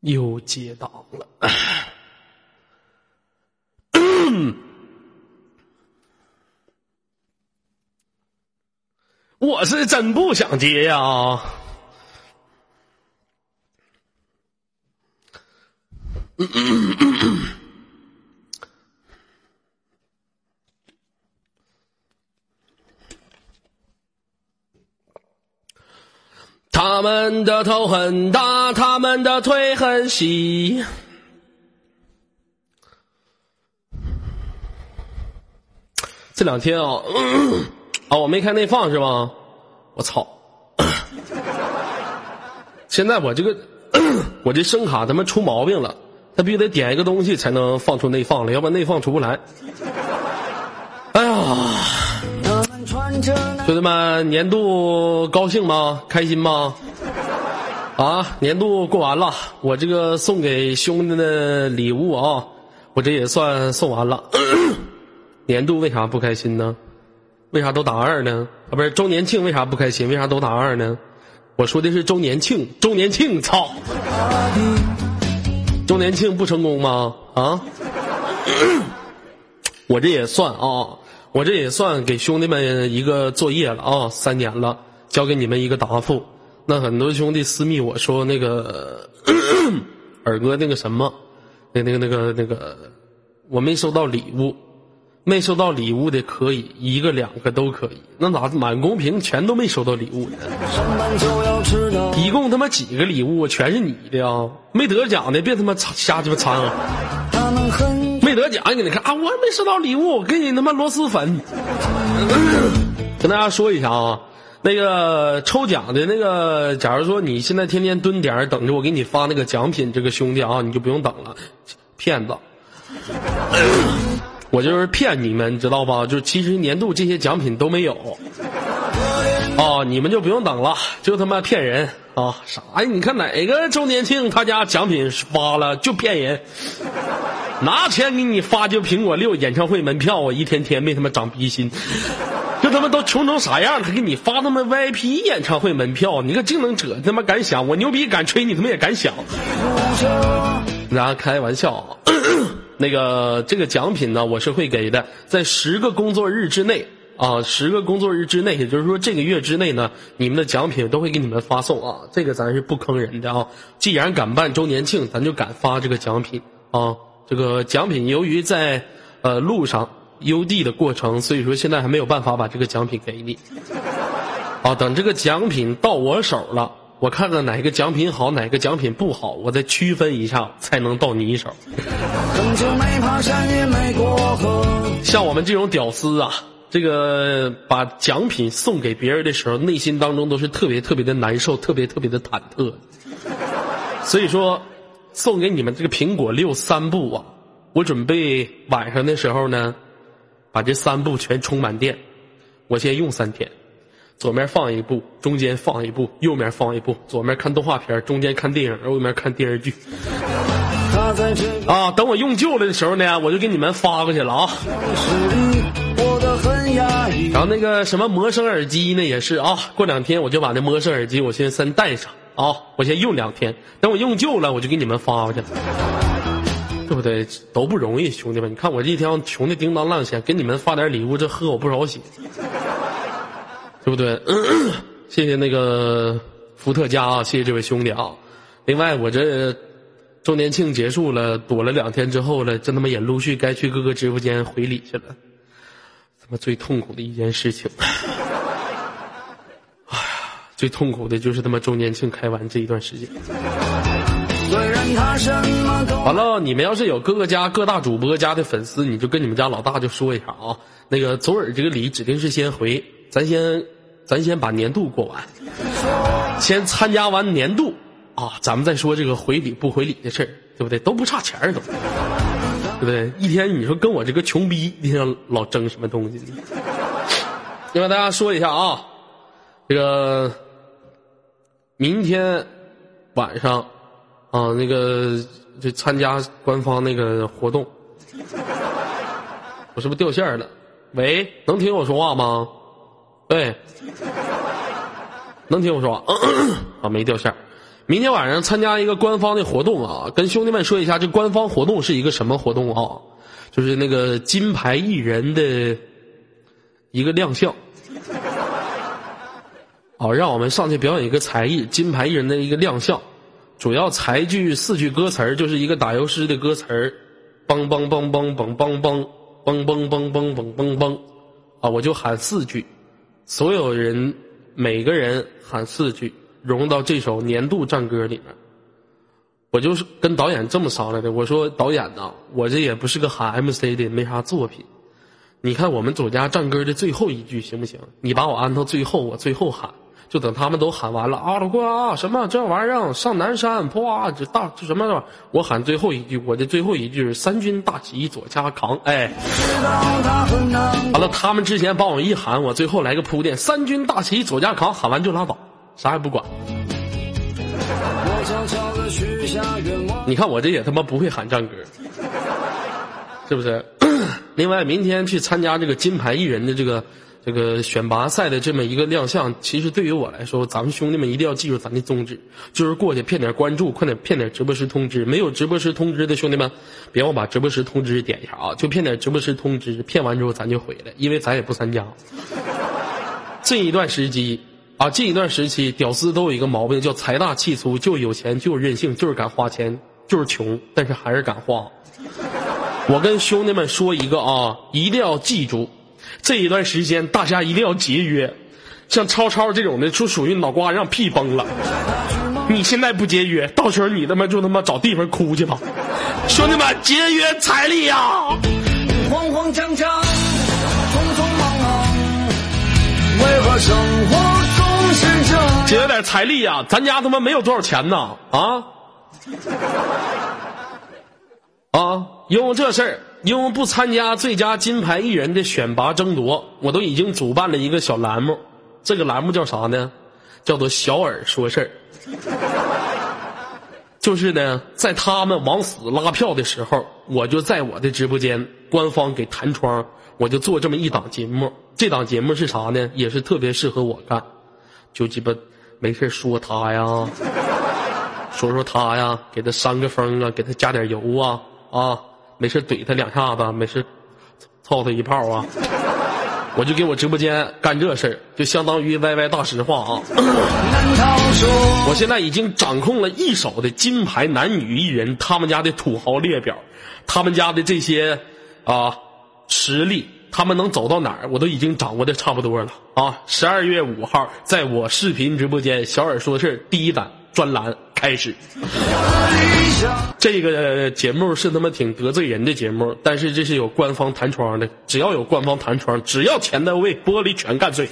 又接到了。我是真不想接呀。他们的头很大，他们的腿很细。这两天啊，啊，我没开内放是吧？我操！现在我这个，我这声卡他妈出毛病了，他必须得点一个东西才能放出内放了，要不然内放出不来。哎呀！兄弟们，年度高兴吗？开心吗？啊，年度过完了，我这个送给兄弟的礼物啊，我这也算送完了。年度为啥不开心呢？为啥都打二呢？啊，不是周年庆为啥不开心？为啥都打二呢？我说的是周年庆，周年庆，操！周年庆不成功吗？啊？我这也算啊。我这也算给兄弟们一个作业了啊！三年了，交给你们一个答复。那很多兄弟私密我说那个 二哥那个什么，那那个那个那个，我没收到礼物，没收到礼物的可以一个两个都可以。那咋满公屏全都没收到礼物呢？一共他妈几个礼物全是你的啊！没得奖的别他妈瞎鸡巴掺和。没得奖，给你看啊！我还没收到礼物，给你他妈螺蛳粉。跟大家说一下啊，那个抽奖的那个，假如说你现在天天蹲点等着我给你发那个奖品，这个兄弟啊，你就不用等了，骗子！我就是骗你们，知道吧？就其实年度这些奖品都没有。哦，你们就不用等了，就他妈骗人啊！啥呀？你看哪个周年庆他家奖品发了就骗人。拿钱给你发就苹果六演唱会门票啊！一天天没他妈长逼心，这他妈都穷成啥样了？给你发他妈 VIP 演唱会门票，你可净能扯！他妈敢想，我牛逼敢吹，你他妈也敢想？那开玩笑，那个这个奖品呢，我是会给的，在十个工作日之内啊，十个工作日之内，也就是说这个月之内呢，你们的奖品都会给你们发送啊。这个咱是不坑人的啊，既然敢办周年庆，咱就敢发这个奖品啊。这个奖品由于在呃路上邮递的过程，所以说现在还没有办法把这个奖品给你。啊，等这个奖品到我手了，我看看哪个奖品好，哪个奖品不好，我再区分一下，才能到你手。像我们这种屌丝啊，这个把奖品送给别人的时候，内心当中都是特别特别的难受，特别特别的忐忑。所以说。送给你们这个苹果六三部啊！我准备晚上的时候呢，把这三部全充满电。我先用三天，左面放一部，中间放一部，右面放一部。左面看动画片，中间看电影，右面看电视剧。啊，等我用旧了的时候呢，我就给你们发过去了啊。然后那个什么魔声耳机呢，也是啊，过两天我就把那魔声耳机我先先带上。啊，我先用两天，等我用旧了，我就给你们发过去，对不对？都不容易，兄弟们，你看我这一天穷的叮当浪响，给你们发点礼物，这喝我不少血，对不对？谢谢那个伏特加啊，谢谢这位兄弟啊。另外，我这周年庆结束了，躲了两天之后了，这他妈也陆续该去各个直播间回礼去了，他妈最痛苦的一件事情。最痛苦的就是他妈周年庆开完这一段时间。完了，你们要是有各个家各大主播家的粉丝，你就跟你们家老大就说一下啊。那个左耳这个礼指定是先回，咱先咱先把年度过完，先参加完年度啊，咱们再说这个回礼不回礼的事儿，对不对？都不差钱儿都，对不对？一天你说跟我这个穷逼一天老争什么东西？要跟大家说一下啊，这个。明天晚上啊，那个就参加官方那个活动，我是不是掉线了？喂，能听我说话吗？喂，能听我说话 啊？没掉线。明天晚上参加一个官方的活动啊，跟兄弟们说一下，这官方活动是一个什么活动啊？就是那个金牌艺人的一个亮相。哦，让我们上去表演一个才艺，金牌艺人的一个亮相，主要才句四句歌词，就是一个打油诗的歌词儿，梆梆梆梆梆梆梆梆梆梆梆梆梆梆，啊，我就喊四句，所有人每个人喊四句，融到这首年度战歌里面。我就是跟导演这么商量的，我说导演呐，我这也不是个喊 MC 的，没啥作品。你看我们左家战歌的最后一句行不行？你把我安到最后，我最后喊。就等他们都喊完了啊，老哥啊，什么这玩意儿上南山，啪，这大这什么的，我喊最后一句，我的最后一句是三军大旗左家扛，哎，完了，他们之前帮我一喊，我最后来个铺垫，三军大旗左家扛，喊完就拉倒，啥也不管。你看我这也他妈不会喊战歌，是不是？另外，明天去参加这个金牌艺人的这个。这个选拔赛的这么一个亮相，其实对于我来说，咱们兄弟们一定要记住咱的宗旨，就是过去骗点关注，快点骗点直播时通知。没有直播时通知的兄弟们，别忘把直播时通知点一下啊！就骗点直播时通知，骗完之后咱就回来，因为咱也不参加。这一段时期啊，这一段时期，屌丝都有一个毛病，叫财大气粗，就有钱，就任性，就是敢花钱，就是穷，但是还是敢花。我跟兄弟们说一个啊，一定要记住。这一段时间，大家一定要节约。像超超这种的，就属于脑瓜让屁崩了。你现在不节约，到时候你他妈就他妈找地方哭去吧。兄弟们，节约财力呀！慌慌张张，匆匆忙忙，为何生活总是这节约点财力呀！咱家他妈没有多少钱呢，啊？啊，因为这事儿。因为不参加最佳金牌艺人的选拔争夺，我都已经主办了一个小栏目，这个栏目叫啥呢？叫做“小耳说事儿”。就是呢，在他们往死拉票的时候，我就在我的直播间官方给弹窗，我就做这么一档节目。这档节目是啥呢？也是特别适合我干，就鸡巴没事说他呀，说说他呀，给他扇个风啊，给他加点油啊啊。没事怼他两下子，没事操他一炮啊！我就给我直播间干这事儿，就相当于 YY 大实话啊！我现在已经掌控了一手的金牌男女艺人他们家的土豪列表，他们家的这些啊实力，他们能走到哪儿，我都已经掌握的差不多了啊！十二月五号，在我视频直播间小耳说事第一档专栏开始。这个节目是他妈挺得罪人的节目，但是这是有官方弹窗的，只要有官方弹窗，只要钱到位，玻璃全干碎。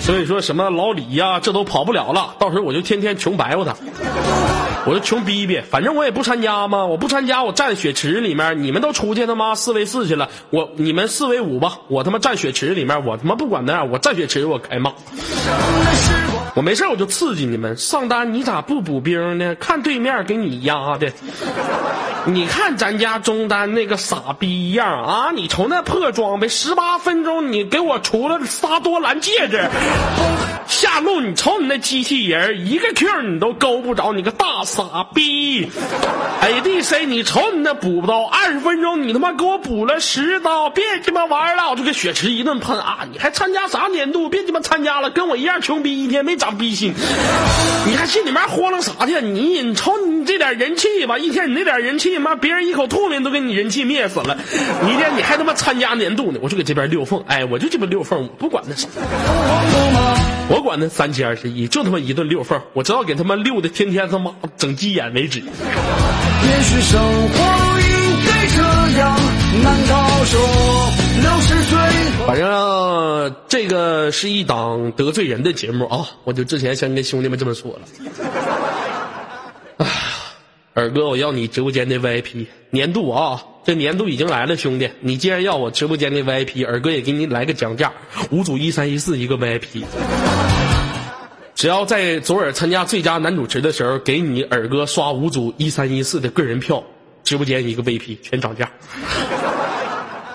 所以说什么老李呀，这都跑不了了，到时候我就天天穷白活他，我就穷逼逼，反正我也不参加嘛，我不参加，我站血池里面，你们都出去他妈四 v 四去了，我你们四 v 五吧，我他妈站血池里面，我他妈不管那样，我站血池我开骂。我没事我就刺激你们上单，你咋不补兵呢？看对面给你压的，你看咱家中单那个傻逼样啊！你瞅那破装备，十八分钟你给我出了仨多蓝戒指，下路你瞅你那机器人，一个 Q 你都勾不着，你个大傻逼！ADC 你瞅你那补刀，二十分钟你他妈给我补了十刀，别鸡巴玩了！我就给血池一顿喷啊！你还参加啥年度？别鸡巴参加了，跟我一样穷逼，一天没。长逼心，你还心里面慌了啥去？你你瞅你这点人气吧，一天你那点人气，妈别人一口唾沫都给你人气灭死了。你一天你还他妈参加年度呢？我就给这边溜缝，哎，我就这么溜缝，我不管那啥，我管那三七二十一，就他妈一顿溜缝，我知道给他们溜的天天他妈整急眼为止。也许生活应该这样，难道说？反正这个是一档得罪人的节目啊！我就之前先跟兄弟们这么说了。啊，二哥，我要你直播间的 VIP 年度啊！这年度已经来了，兄弟，你既然要我直播间的 VIP，二哥也给你来个讲价，五组一三一四一个 VIP。只要在左耳参加最佳男主持的时候，给你二哥刷五组一三一四的个人票，直播间一个 VIP 全涨价。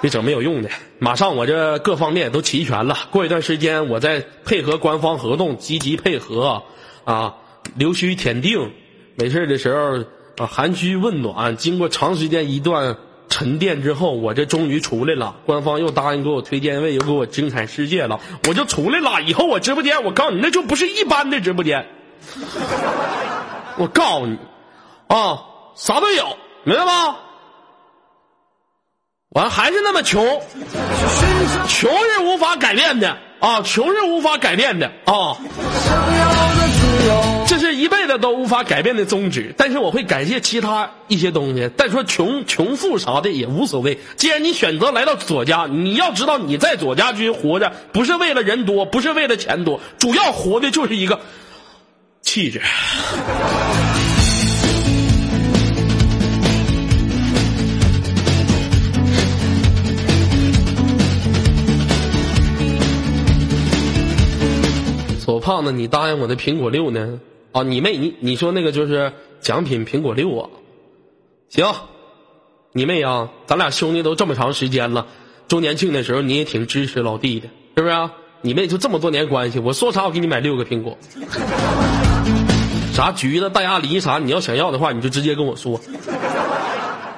别整没有用的，马上我这各方面都齐全了。过一段时间，我再配合官方合同，积极配合，啊，留须天定，没事的时候啊寒暄问暖，经过长时间一段沉淀之后，我这终于出来了。官方又答应给我推荐位，又给我精彩世界了，我就出来了。以后我直播间，我告诉你，那就不是一般的直播间。我告诉你，啊，啥都有，明白吗？完还是那么穷，穷是无法改变的啊，穷是无法改变的啊。这是一辈子都无法改变的宗旨，但是我会感谢其他一些东西。再说穷穷富啥的也无所谓。既然你选择来到左家，你要知道你在左家军活着不是为了人多，不是为了钱多，主要活的就是一个气质。左胖子，你答应我的苹果六呢？啊，你妹你你说那个就是奖品苹果六啊？行，你妹啊，咱俩兄弟都这么长时间了，周年庆的时候你也挺支持老弟的，是不是？啊？你妹就这么多年关系，我说啥我给你买六个苹果，啥橘子、大鸭梨啥，你要想要的话你就直接跟我说，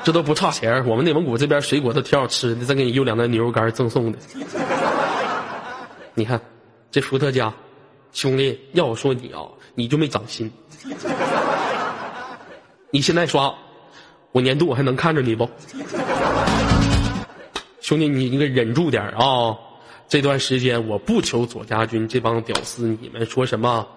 这都不差钱我们内蒙古这边水果都挺好吃的，再给你邮两袋牛肉干赠送的。你看，这伏特加，兄弟，要我说你啊。你就没长心，你现在刷，我年度我还能看着你不？兄弟，你你给忍住点啊！这段时间我不求左家军这帮屌丝，你们说什么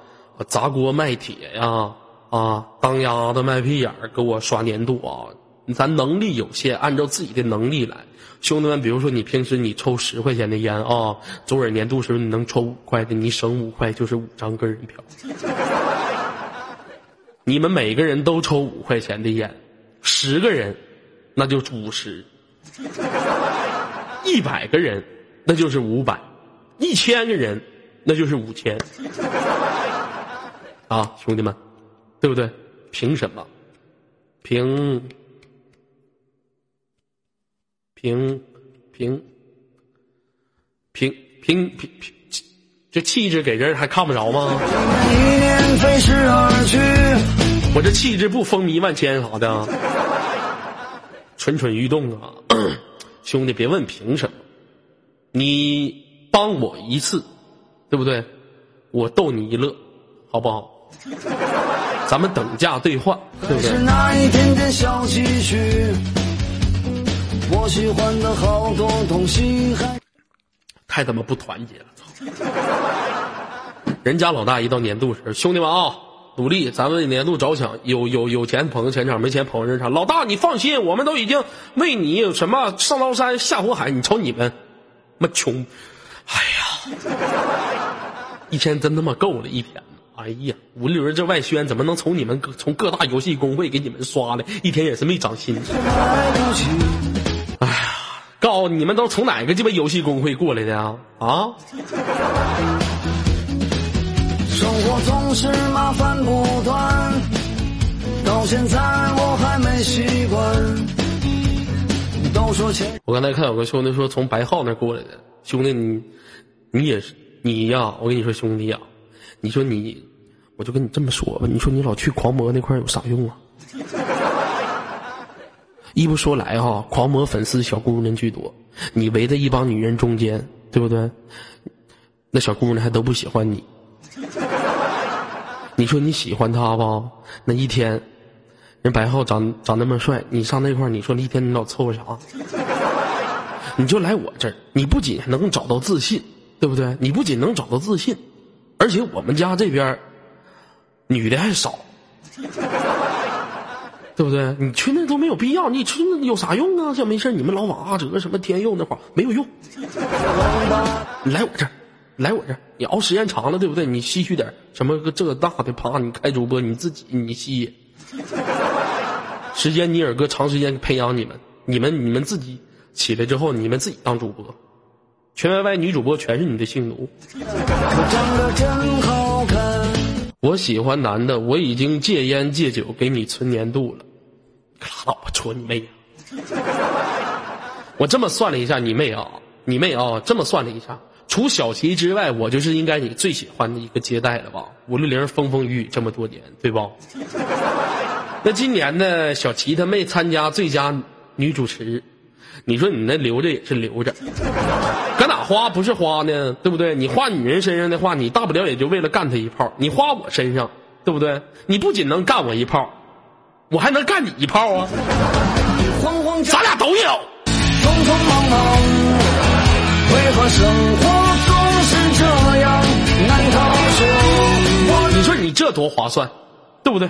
砸锅卖铁呀啊，当鸭子卖屁眼儿，给我刷年度啊！咱能力有限，按照自己的能力来。兄弟们，比如说你平时你抽十块钱的烟啊，周尔年度时候你能抽五块的，你省五块就是五张个人票。你们每个人都抽五块钱的烟，十个人，那就五十；一百个人，那就是五百；一千个人，那就是五千。啊，兄弟们，对不对？凭什么？凭？凭凭凭凭凭凭，这气质给人还看不着吗？我这气质不风靡万千啥的，蠢蠢欲动啊！兄弟，别问凭什么，你帮我一次，对不对？我逗你一乐，好不好？咱们等价兑换，对不对？我喜欢的好多东西还太他妈不团结了！操！人家老大一到年度时，兄弟们啊，努力，咱们年度着想，有有有钱捧钱场，没钱捧人场。老大，你放心，我们都已经为你什么上刀山下火海。你瞅你们，妈穷！哎呀，一天真他妈够了，一天！哎呀，五六人这外宣怎么能从你们从各大游戏公会给你们刷的？一天也是没长心。哎呀，告你们都从哪个鸡巴游戏公会过来的啊？啊！生活总是麻烦不断，到现在我还没习惯。都说钱。我刚才看有个兄弟说从白浩那过来的，兄弟你，你也是你呀？我跟你说兄弟呀，你说你，我就跟你这么说吧，你说你老去狂魔那块有啥用啊？一不说来哈，狂魔粉丝小姑娘居多，你围在一帮女人中间，对不对？那小姑娘还都不喜欢你。你说你喜欢他吧？那一天，人白浩长长那么帅，你上那块你说一天你老凑合啥？你就来我这儿，你不仅能找到自信，对不对？你不仅能找到自信，而且我们家这边女的还少。对不对？你去那都没有必要，你去那有啥用啊？像没事你们老往阿哲什么天佑那块没有用。你来我这儿，来我这儿，你熬时间长了，对不对？你吸取点什么个这个大的，啪，你开主播，你自己你吸。时间尼尔哥长时间培养你们，你们你们自己起来之后，你们自己当主播，全 YY 女主播全是你的性奴。我喜欢男的，我已经戒烟戒酒，给你存年度了。拉倒吧，戳你妹！我这么算了一下，你妹啊，你妹啊，这么算了一下，除小齐之外，我就是应该你最喜欢的一个接待了吧？五六零风风雨雨这么多年，对吧？那今年呢，小齐他没参加最佳女主持，你说你那留着也是留着，搁哪花不是花呢？对不对？你花女人身上的话，你大不了也就为了干她一炮；你花我身上，对不对？你不仅能干我一炮，我还能干你一炮啊！咱俩都有。匆匆忙忙，为何生活总是这样难逃说？你说你这多划算，对不对？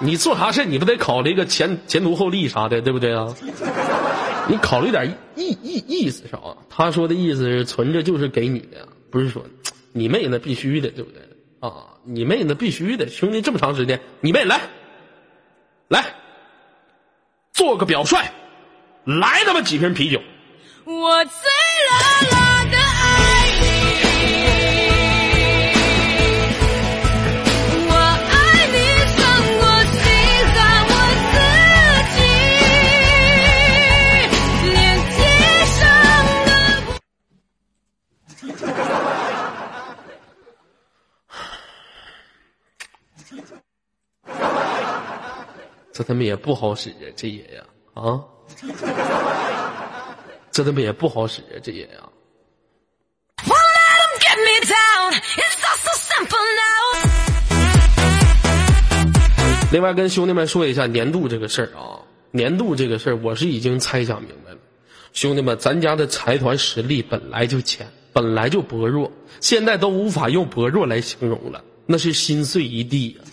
你做啥事你不得考虑个前前途后利啥的，对不对啊？你考虑点意意意思啥？他说的意思是存着就是给你的，不是说你妹那必须的，对不对？啊，你妹那必须的，兄弟这么长时间，你妹来，来，做个表率，来他妈几瓶啤酒。我醉了这他妈也不好使啊，这也呀啊！这他妈也不好使啊，这也呀。另外，跟兄弟们说一下年度这个事儿啊，年度这个事儿，我是已经猜想明白了。兄弟们，咱家的财团实力本来就浅，本来就薄弱，现在都无法用薄弱来形容了，那是心碎一地呀。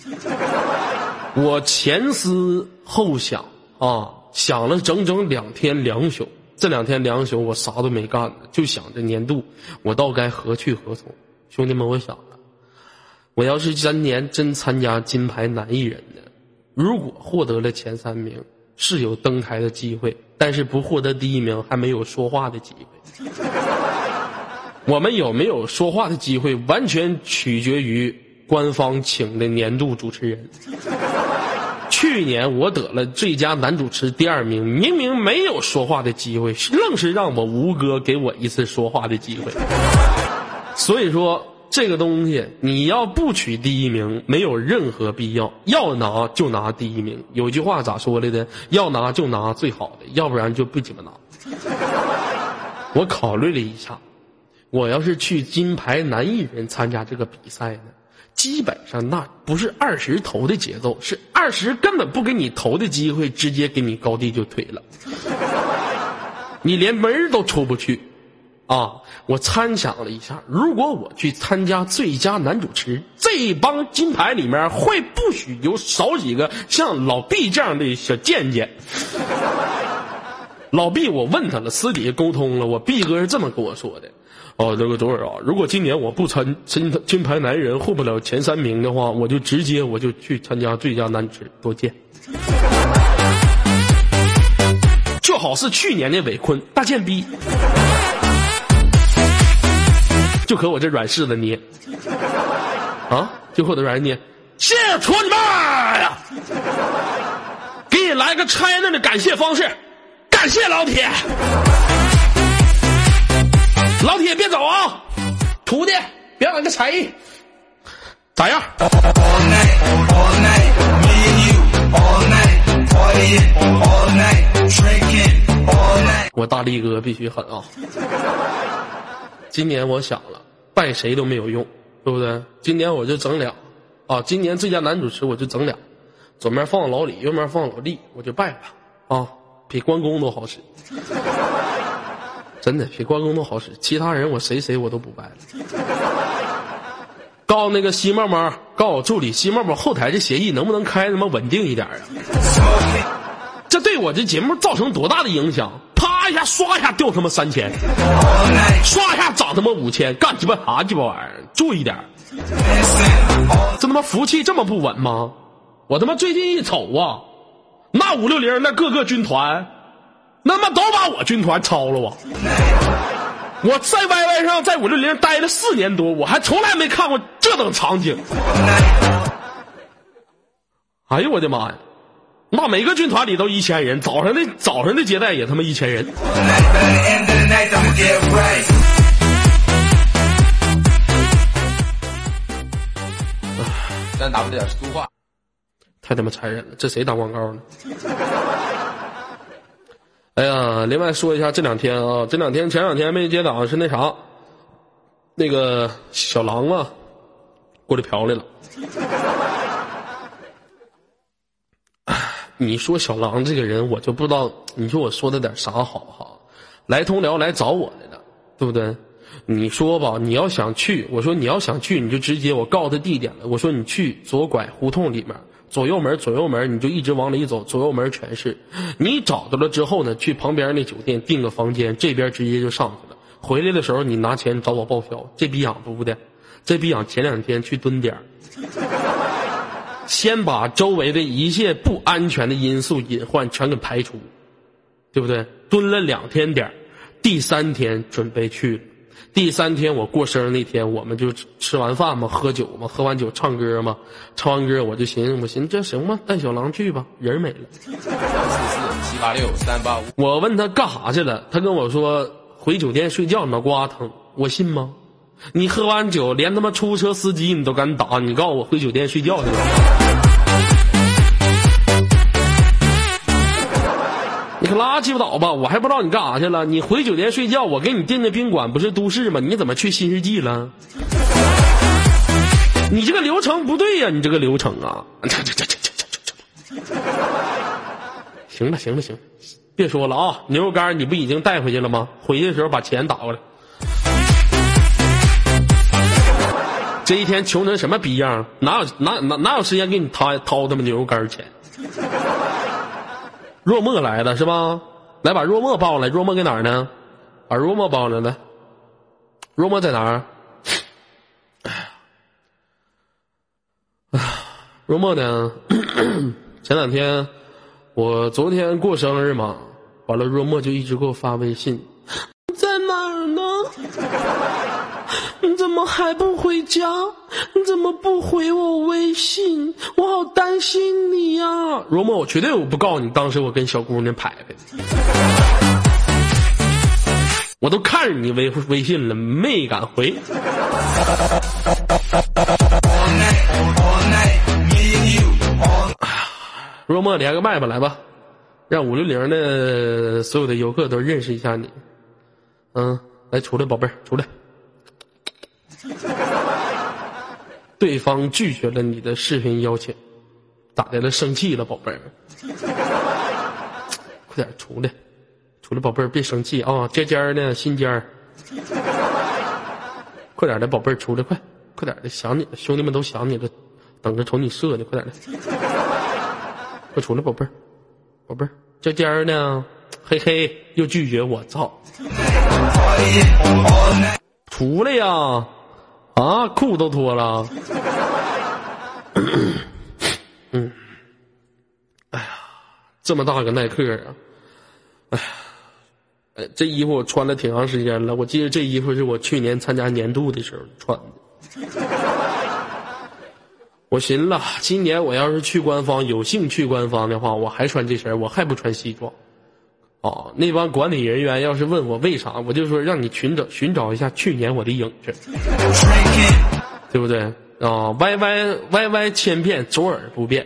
我前思后想啊，想了整整两天两宿。这两天两宿我啥都没干呢，就想着年度我到该何去何从。兄弟们，我想了，我要是今年真参加金牌男艺人呢，如果获得了前三名，是有登台的机会；但是不获得第一名，还没有说话的机会。我们有没有说话的机会，完全取决于官方请的年度主持人。去年我得了最佳男主持第二名，明明没有说话的机会，愣是让我吴哥给我一次说话的机会。所以说这个东西，你要不取第一名，没有任何必要；要拿就拿第一名。有句话咋说来的？要拿就拿最好的，要不然就不鸡巴拿。我考虑了一下，我要是去金牌男艺人参加这个比赛呢？基本上那不是二十投的节奏，是二十根本不给你投的机会，直接给你高低就推了，你连门都出不去，啊！我参想了一下，如果我去参加最佳男主持，这一帮金牌里面会不许有少几个像老毕这样的小贱贱。老毕，我问他了，私底下沟通了，我毕哥是这么跟我说的。哦，这个多少啊！如果今年我不参金金牌男人获不了前三名的话，我就直接我就去参加最佳男主持，多见。就好是去年的伟坤大贱逼，就可我这软柿子捏，啊，就可我这软柿捏，谢谢你妈呀！给你来个拆那的感谢方式，感谢老铁。老铁，别走啊！徒弟，表演个才艺，咋样？我大力哥必须狠啊！今年我想了，拜谁都没有用，对不对？今年我就整俩啊！今年最佳男主持我就整俩，左面放老李，右面放老厉，我就拜了啊！比关公都好使。真的比关公都好使，其他人我谁谁我都不拜。告那个西茂茂，告诉我助理西茂茂，后台这协议能不能开他妈稳定一点啊？这对我这节目造成多大的影响？啪一下刷一下掉他妈三千，刷一下涨他妈五千，干鸡巴啥鸡巴玩意儿？注意点，这他妈服务器这么不稳吗？我他妈最近一瞅啊，那五六零那各个军团。那么都把我军团抄了我。我在 YY 上，在五六零待了四年多，我还从来没看过这等场景。哎呦我的妈呀！那每个军团里都一千人，早上的早上的接待也他妈一千人。咱打不点俗话，太他妈残忍了！这谁打广告呢？哎呀，另外说一下这两天啊，这两天前两天没接档是那啥，那个小狼啊，过来嫖来了。你说小狼这个人，我就不知道，你说我说的点啥好哈？来通辽来找我来了，对不对？你说吧，你要想去，我说你要想去，你就直接我告诉他地点了。我说你去左拐胡同里面，左右门左右门，你就一直往里走，左右门全是。你找到了之后呢，去旁边那酒店订个房间，这边直接就上去了。回来的时候你拿钱找我报销。这逼养犊的，这逼养前两天去蹲点先把周围的一切不安全的因素隐患全给排除，对不对？蹲了两天点第三天准备去。第三天我过生日那天，我们就吃完饭嘛，喝酒嘛，喝完酒唱歌嘛，唱完歌我就寻思，我寻思这行吗？带小狼去吧，人没了。四四七八六三八五。我问他干啥去了，他跟我说回酒店睡觉，脑瓜疼。我信吗？你喝完酒，连他妈出租车司机你都敢打，你告诉我回酒店睡觉去了？你可拉鸡巴倒吧！我还不知道你干啥去了。你回酒店睡觉，我给你订的宾馆不是都市吗？你怎么去新世纪了？你这个流程不对呀！你这个流程啊！这这这这这这这！行了行了行，别说了啊！牛肉干你不已经带回去了吗？回去的时候把钱打过来。这一天穷成什么逼样？哪有哪哪哪有时间给你掏掏他妈牛肉干钱？若墨来了是吧？来把若墨抱来，若墨搁哪儿呢？把若墨抱来来。若墨在哪儿？哎呀，若墨呢？前两天我昨天过生日嘛，完了若墨就一直给我发微信，在哪儿呢？怎么还不回家？你怎么不回我微信？我好担心你呀！若墨，我绝对我不告诉你，当时我跟小姑娘拍的，我都看着你微微信了，没敢回。若墨连个麦吧，来吧，让五六零的所有的游客都认识一下你。嗯，来出来，宝贝儿，出来。对方拒绝了你的视频邀请，咋的了？生气了，宝贝儿？快点出来，出来，宝贝儿，别生气啊！尖尖儿呢心尖儿，快点的，宝贝儿，出来，快，快点的，想你了，兄弟们都想你了，等着瞅你射呢，快点的，快出来，宝贝儿，宝贝儿，尖尖儿呢，嘿嘿，又拒绝我，操！出来呀！啊，裤都脱了。嗯，哎呀，这么大个耐克啊！哎呀，哎，这衣服我穿了挺长时间了。我记得这衣服是我去年参加年度的时候穿的。我寻了，今年我要是去官方，有幸去官方的话，我还穿这身，我还不穿西装。哦，那帮管理人员要是问我为啥，我就说让你寻找寻找一下去年我的影子，对不对啊？Y Y Y Y 千变，左耳不变。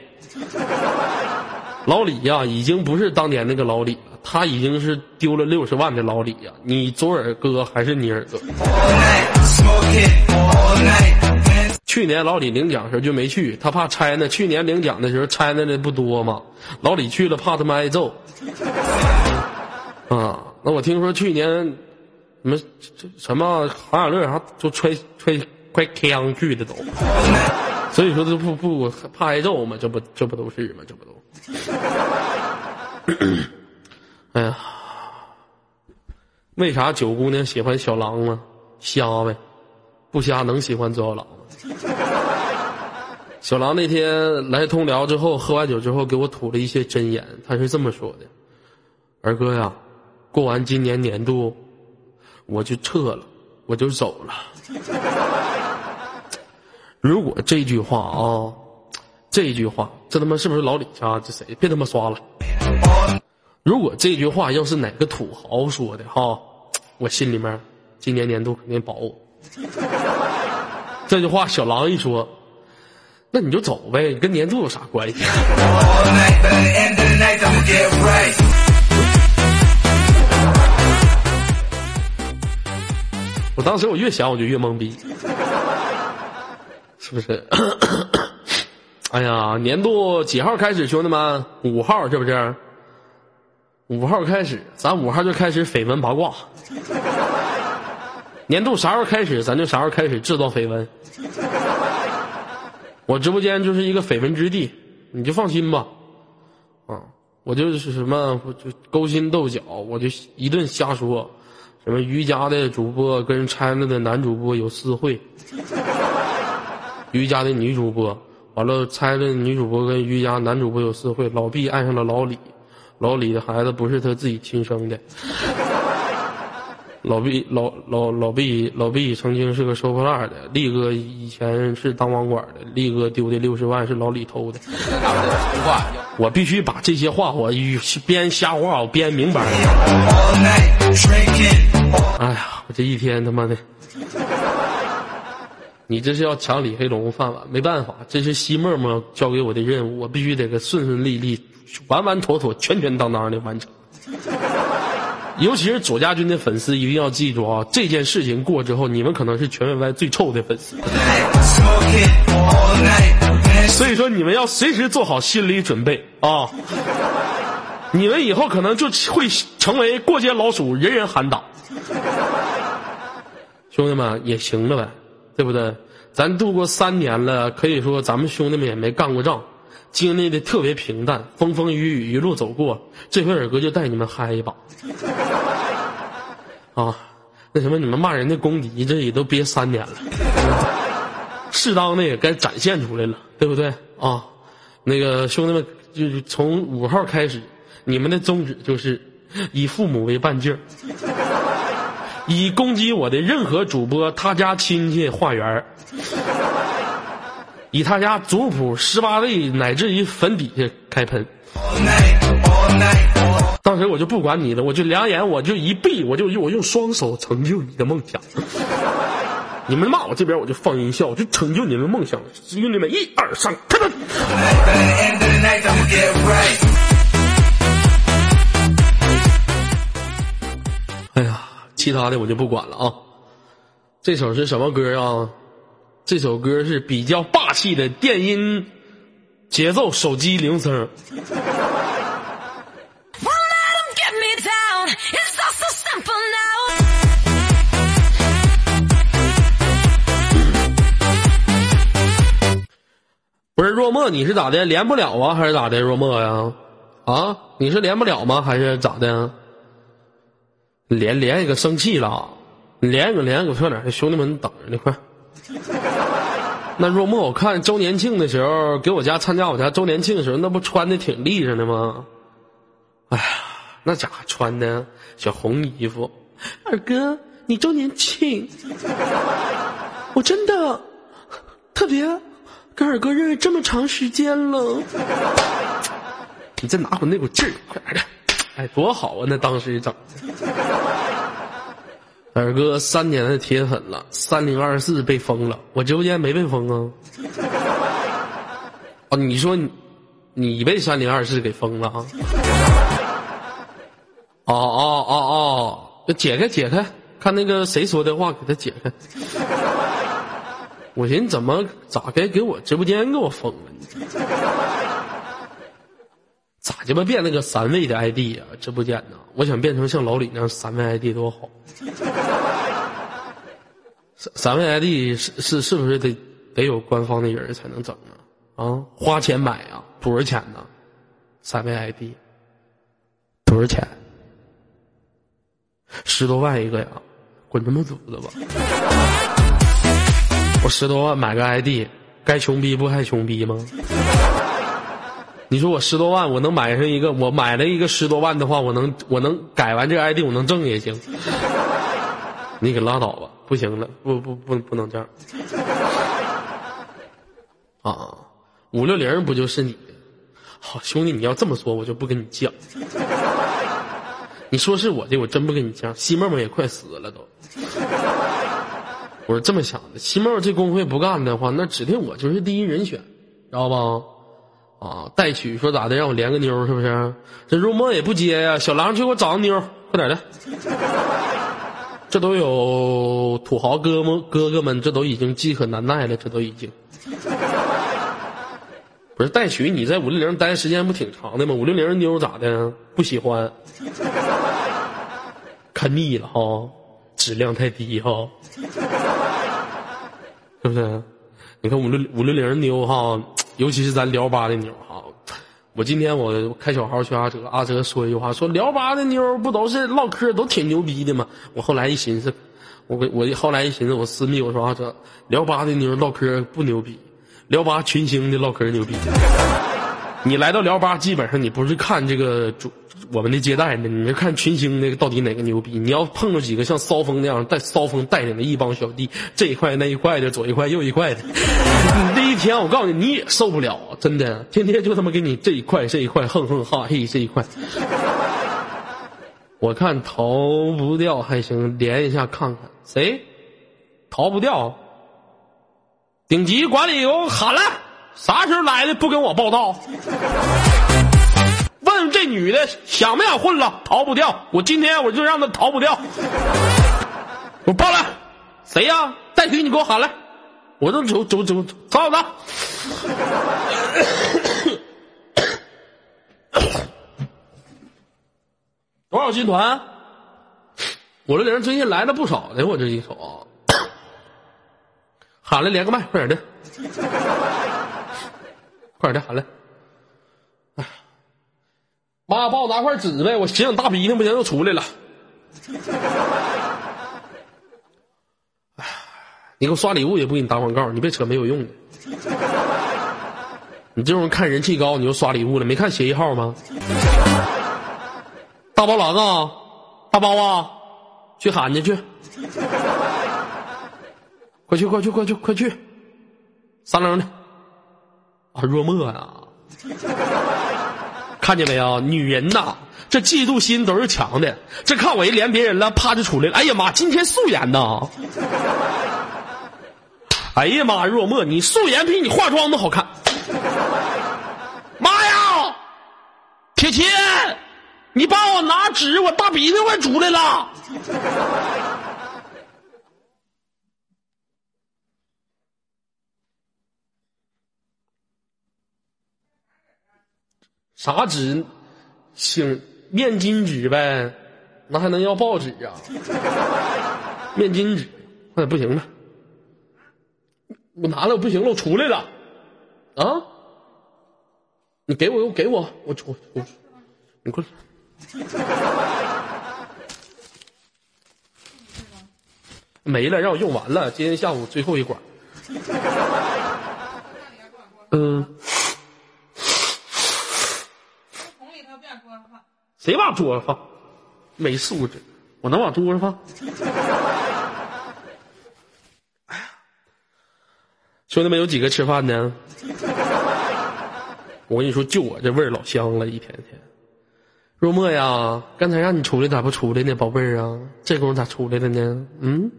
老李呀，已经不是当年那个老李了，他已经是丢了六十万的老李呀。你左耳哥还是你耳朵？去年老李领奖时候就没去，他怕拆呢。去年领奖的时候拆的那不多嘛，老李去了怕他妈挨揍。啊，那我听说去年什么什么韩小乐啥就揣揣快枪去的都，所以说这不不怕挨揍嘛？这不这不都是吗？这不都？哎呀，为啥九姑娘喜欢小狼吗？瞎呗，不瞎能喜欢周小狼吗？小狼那天来通辽之后，喝完酒之后给我吐了一些真言，他是这么说的：“二哥呀。”过完今年年度，我就撤了，我就走了。如果这句话啊，这句话，这他妈是不是老李家？这谁？别他妈刷了！如果这句话要是哪个土豪说的哈，我心里面今年年度肯定保我。这句话小狼一说，那你就走呗，跟年度有啥关系？当时我越想我就越懵逼，是不是？哎呀，年度几号开始，兄弟们？五号是不是？五号开始，咱五号就开始绯闻八卦。年度啥时候开始，咱就啥时候开始制造绯闻。我直播间就是一个绯闻之地，你就放心吧。啊，我就是什么，我就勾心斗角，我就一顿瞎说。什么瑜伽的主播跟拆了的男主播有私会，瑜伽的女主播完了拆了女主播跟瑜伽男主播有私会，老毕爱上了老李，老李的孩子不是他自己亲生的。老毕老老老毕老毕曾经是个收破烂的，力哥以前是当网管的，力哥丢的六十万是老李偷的。我必须把这些话我编瞎话我编明白。哎呀，我这一天他妈的，你这是要抢李黑龙饭碗？没办法，这是西沫沫交给我的任务，我必须得个顺顺利利、完完妥妥、全全当当的完成。尤其是左家军的粉丝一定要记住啊！这件事情过之后，你们可能是全委外最臭的粉丝。所以说，你们要随时做好心理准备啊！你们以后可能就会成为过街老鼠，人人喊打。兄弟们也行了呗，对不对？咱度过三年了，可以说咱们兄弟们也没干过仗。经历的特别平淡，风风雨雨一路走过，这回尔哥就带你们嗨一把。啊，那什么，你们骂人的功底，这也都憋三年了，适当的也该展现出来了，对不对？啊，那个兄弟们，就是从五号开始，你们的宗旨就是以父母为半径，以攻击我的任何主播他家亲戚化缘以他家族谱十八位乃至于坟底下开喷，当时我就不管你了，我就两眼我就一闭，我就我用双手成就你的梦想。你们骂我这边我就放音效，就成就你们梦想。兄弟们，一二三，开门！哎呀，其他的我就不管了啊。这首是什么歌啊？这首歌是比较霸气的电音节奏手机铃声。不是若墨，你是咋的？连不了啊，还是咋的？若墨呀，啊，你是连不了吗？还是咋的？连连一个生气了，连一个连一个快点，兄弟们等着呢，快。那若墨，我看周年庆的时候给我家参加我家周年庆的时候，那不穿的挺立着的吗？哎呀，那家伙穿的小红衣服。二哥，你周年庆，我真的特别跟二哥认识这么长时间了。你再拿回那股劲儿，快点的！哎，多好啊！那当时整。二哥三年的铁粉了，三零二四被封了，我直播间没被封啊。哦，你说你你被三零二四给封了啊？哦哦哦哦，解开解开，看那个谁说的话，给他解开。我寻思怎么咋该给我直播间给我封了？咋鸡巴变那个三位的 ID 呀？直播间呢？我想变成像老李那样三位 ID 多好。三三位 ID 是是是不是得得有官方的人才能整啊？啊，花钱买啊？多少钱呢？三位 ID 多少钱？十多万一个呀？滚他妈犊子吧！我十多万买个 ID，该穷逼不还穷逼吗？你说我十多万，我能买上一个？我买了一个十多万的话，我能我能改完这 ID，我能挣也行。你可拉倒吧，不行了，不不不不能这样。啊，五六零不就是你？好兄弟，你要这么说，我就不跟你犟。你说是我的，我真不跟你犟。西沫沫也快死了都。我是这么想的，西沫沫这工会不干的话，那指定我就是第一人选。知道吧？啊，带曲说咋的，让我连个妞是不是？这入梦也不接呀，小狼去给我找个妞，快点的。这都有土豪哥们哥哥们，这都已经饥渴难耐了，这都已经。不是带曲，你在五六零待时间不挺长的吗？五六零妞咋的？不喜欢？看腻了哈，质量太低哈，是不是？你看五六五六零妞哈，尤其是咱聊吧的妞哈。我今天我开小号去阿哲，阿哲说一句话，说聊吧的妞不都是唠嗑都挺牛逼的吗？我后来一寻思，我我后来一寻思，我私密我说阿哲，聊吧的妞唠嗑不牛逼，聊吧群星的唠嗑牛逼。你来到聊吧，基本上你不是看这个主我们的接待呢，你是看群星那个到底哪个牛逼。你要碰到几个像骚风那样带骚风带领的一帮小弟，这一块那一块的，左一块右一块的，你这一天我告诉你，你也受不了，真的，天天就他妈给你这一块这一块哼哼哈嘿这一块。我看逃不掉还行，连一下看看谁逃不掉。顶级管理给我喊了。啥时候来的？不跟我报道。问这女的想不想混了？逃不掉。我今天我就让她逃不掉。我报了，谁呀？带腿，你给我喊来。我这走走走，走走走。多少军团？我这人最近来了不少的，我这一瞅。喊来，连个麦，快点的。快点的，喊来！哎，妈，帮我拿块纸呗，我擤擤大鼻涕，不行，又出来了。哎，你给我刷礼物也不给你打广告，你别扯没有用的。你这种看人气高，你就刷礼物了，没看协议号吗？大包狼啊，大包啊，去喊去去！快去快去快去快去！三零的。啊，若墨呀，看见没有？女人呐，这嫉妒心都是强的。这看我一连别人了，啪就出来了。哎呀妈，今天素颜呐！哎呀妈，若墨，你素颜比你化妆都好看。妈呀，铁琴，你帮我拿纸，我大鼻子快出来了。啥纸？请面巾纸呗，那还能要报纸啊？面巾纸，那不行了。我拿了，不行了，我出来了。啊？你给我，给我，我出，我，你过来。没了，让我用完了，今天下午最后一管。嗯。谁往桌上放？没素质！我能往桌上放？兄弟们有几个吃饭呢？我跟你说，就我这味儿老香了，一天天。若墨呀，刚才让你出来咋不出来呢，宝贝儿啊？这功夫咋出来了呢？嗯？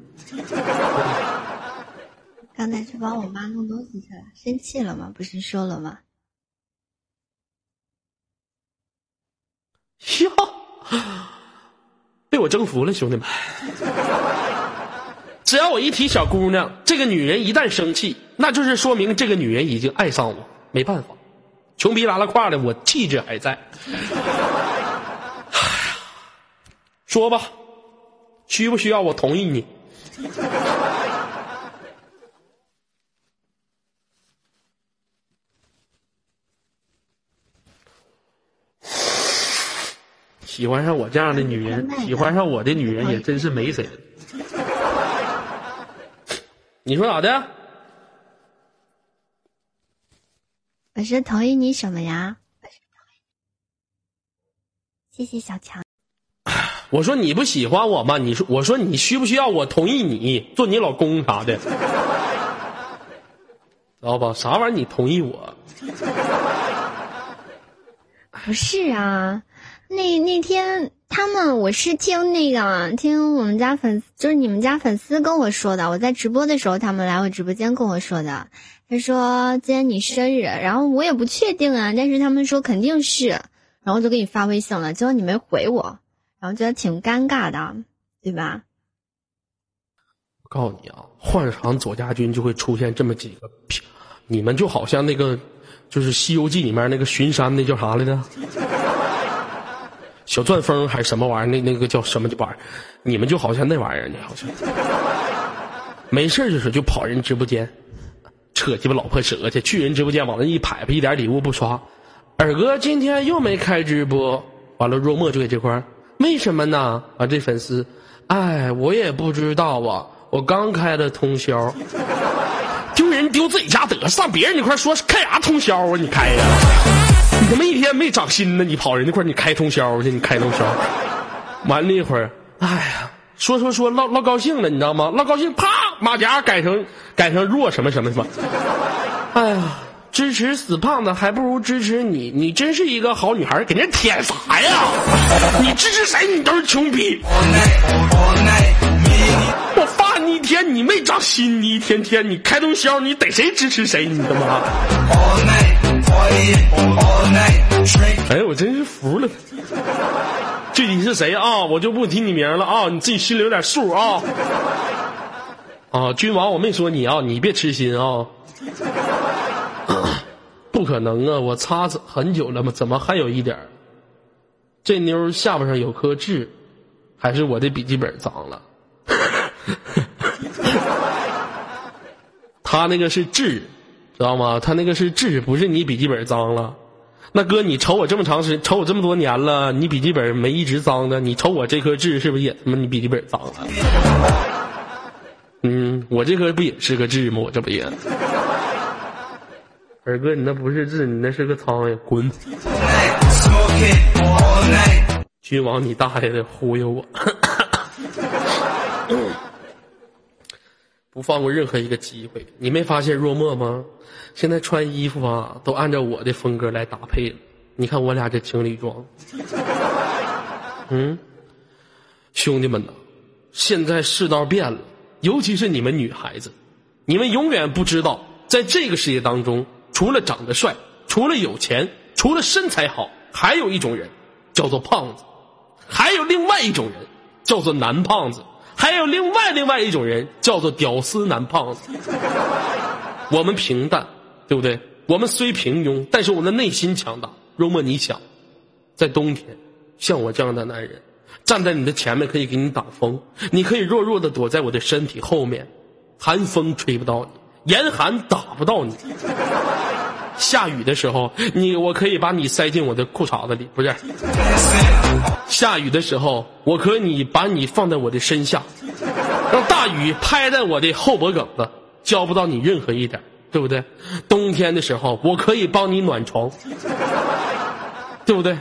刚才去帮我妈弄东西去了，生气了吗？不是说了吗？哟，被我征服了，兄弟们！只要我一提小姑娘，这个女人一旦生气，那就是说明这个女人已经爱上我。没办法，穷逼拉拉胯的，我气质还在。说吧，需不需要我同意你？喜欢上我这样的女人，喜欢上我的女人也真是没谁了。你说咋的？我是同意你什么呀？谢谢小强。我说你不喜欢我吗？你说我说你需不需要我同意你做你老公啥的？知道吧？啥玩意儿？你同意我？不是啊。那那天他们我是听那个听我们家粉丝，就是你们家粉丝跟我说的。我在直播的时候，他们来我直播间跟我说的。他说今天你生日，然后我也不确定啊，但是他们说肯定是，然后就给你发微信了，结果你没回我，然后觉得挺尴尬的，对吧？我告诉你啊，换场左家军就会出现这么几个，你们就好像那个，就是《西游记》里面那个巡山那叫啥来着？小钻风还是什么玩意儿？那那个叫什么玩意儿？你们就好像那玩意儿呢，好像没事就是就跑人直播间，扯鸡巴老婆舌去，去人直播间往那一拍拍，一点礼物不刷。二哥今天又没开直播，完了若墨就给这块儿，为什么呢？啊，这粉丝，哎，我也不知道啊，我刚开的通宵，丢人丢自己家得，上别人那块说开啥通宵啊？你开呀？你他妈一天没长心呢？你跑人那块你开通宵去？你开通宵，完了一会儿，哎呀，说说说唠唠高兴了，你知道吗？唠高兴，啪，马甲改成改成弱什么什么什么。哎呀，支持死胖子还不如支持你，你真是一个好女孩，给人舔啥呀？你支持谁？你都是穷逼。我发你一天，你没长心，你一天天你开通宵，你逮谁支持谁？你他妈！哎，我真是服了。具体是谁啊？我就不提你名了啊，你自己心里有点数啊。啊，君王，我没说你啊，你别痴心啊。不可能啊，我擦很久了吗？怎么还有一点这妞下巴上有颗痣，还是我的笔记本脏了？他那个是痣。知道吗？他那个是痣，不是你笔记本脏了。那哥，你瞅我这么长时间，瞅我这么多年了，你笔记本没一直脏的。你瞅我这颗痣，是不是也他妈你笔记本脏了？嗯，我这颗不也是个痣吗？我这不也？二哥，你那不是痣，你那是个苍蝇，滚！君王，你大爷的，忽悠我！不放过任何一个机会。你没发现若墨吗？现在穿衣服啊，都按照我的风格来搭配了。你看我俩这情侣装，嗯，兄弟们呐，现在世道变了，尤其是你们女孩子，你们永远不知道，在这个世界当中，除了长得帅，除了有钱，除了身材好，还有一种人，叫做胖子，还有另外一种人，叫做男胖子。还有另外另外一种人，叫做屌丝男胖子。我们平淡，对不对？我们虽平庸，但是我们的内心强大。若莫你想，在冬天，像我这样的男人，站在你的前面可以给你挡风，你可以弱弱的躲在我的身体后面，寒风吹不到你，严寒打不到你。下雨的时候，你我可以把你塞进我的裤衩子里，不是？下雨的时候，我可以把你放在我的身下，让大雨拍在我的后脖梗子，浇不到你任何一点，对不对？冬天的时候，我可以帮你暖床，对不对？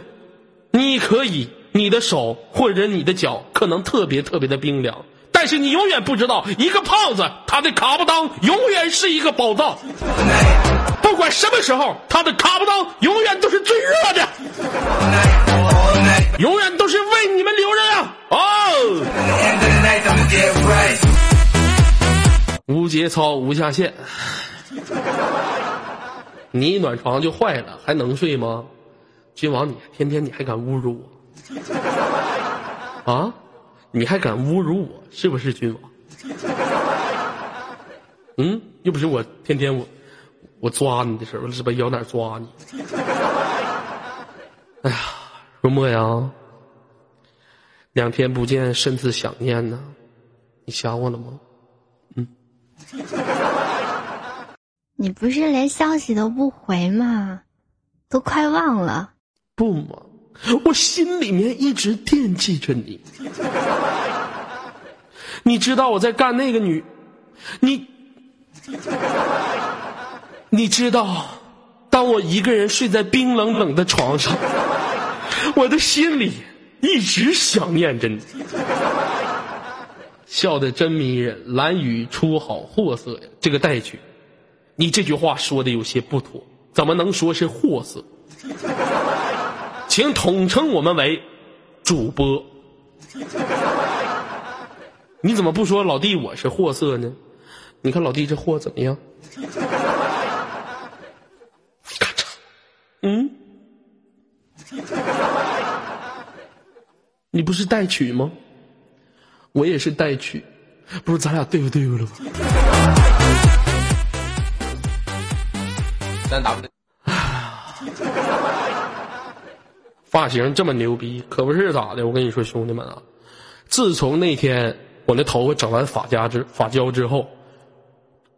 你可以，你的手或者你的脚可能特别特别的冰凉，但是你永远不知道，一个胖子他的卡布裆永远是一个宝藏。不管什么时候，他的卡布裆永远都是最热的，永远都是为你们留着呀！哦，无节操无下限，你一暖床就坏了，还能睡吗？君王，你天天你还敢侮辱我啊？你还敢侮辱我？是不是君王？嗯，又不是我天天我。我抓你的时候，是不咬哪抓你？哎呀，若墨呀，两天不见，甚是想念呢。你想我了吗？嗯。你不是连消息都不回吗？都快忘了。不嘛，我心里面一直惦记着你。你知道我在干那个女，你。你知道，当我一个人睡在冰冷冷的床上，我的心里一直想念着你。笑得真迷人，蓝雨出好货色呀！这个带曲，你这句话说的有些不妥，怎么能说是货色？请统称我们为主播。你怎么不说老弟我是货色呢？你看老弟这货怎么样？咔嚓，嗯，你不是代取吗？我也是代取，不是咱俩对付对付了吗？三 W 发型这么牛逼，可不是咋的？我跟你说，兄弟们啊，自从那天我那头发整完发夹之发胶之后，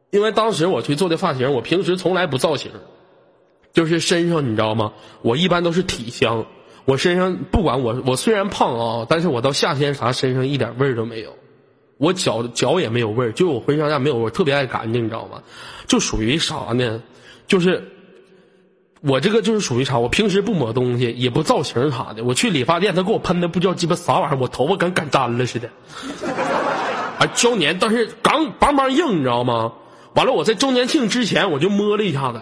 因为当时我去做的发型，我平时从来不造型，就是身上你知道吗？我一般都是体香，我身上不管我我虽然胖啊，但是我到夏天啥身上一点味儿都没有，我脚脚也没有味儿，就我浑身上下没有味儿，特别爱干净，你知道吗？就属于啥呢？就是。我这个就是属于啥？我平时不抹东西，也不造型啥的。我去理发店，他给我喷的不知道鸡巴啥玩意儿，我头发跟擀粘了似的，啊，胶粘，但是刚梆梆硬，你知道吗？完了，我在周年庆之前我就摸了一下子，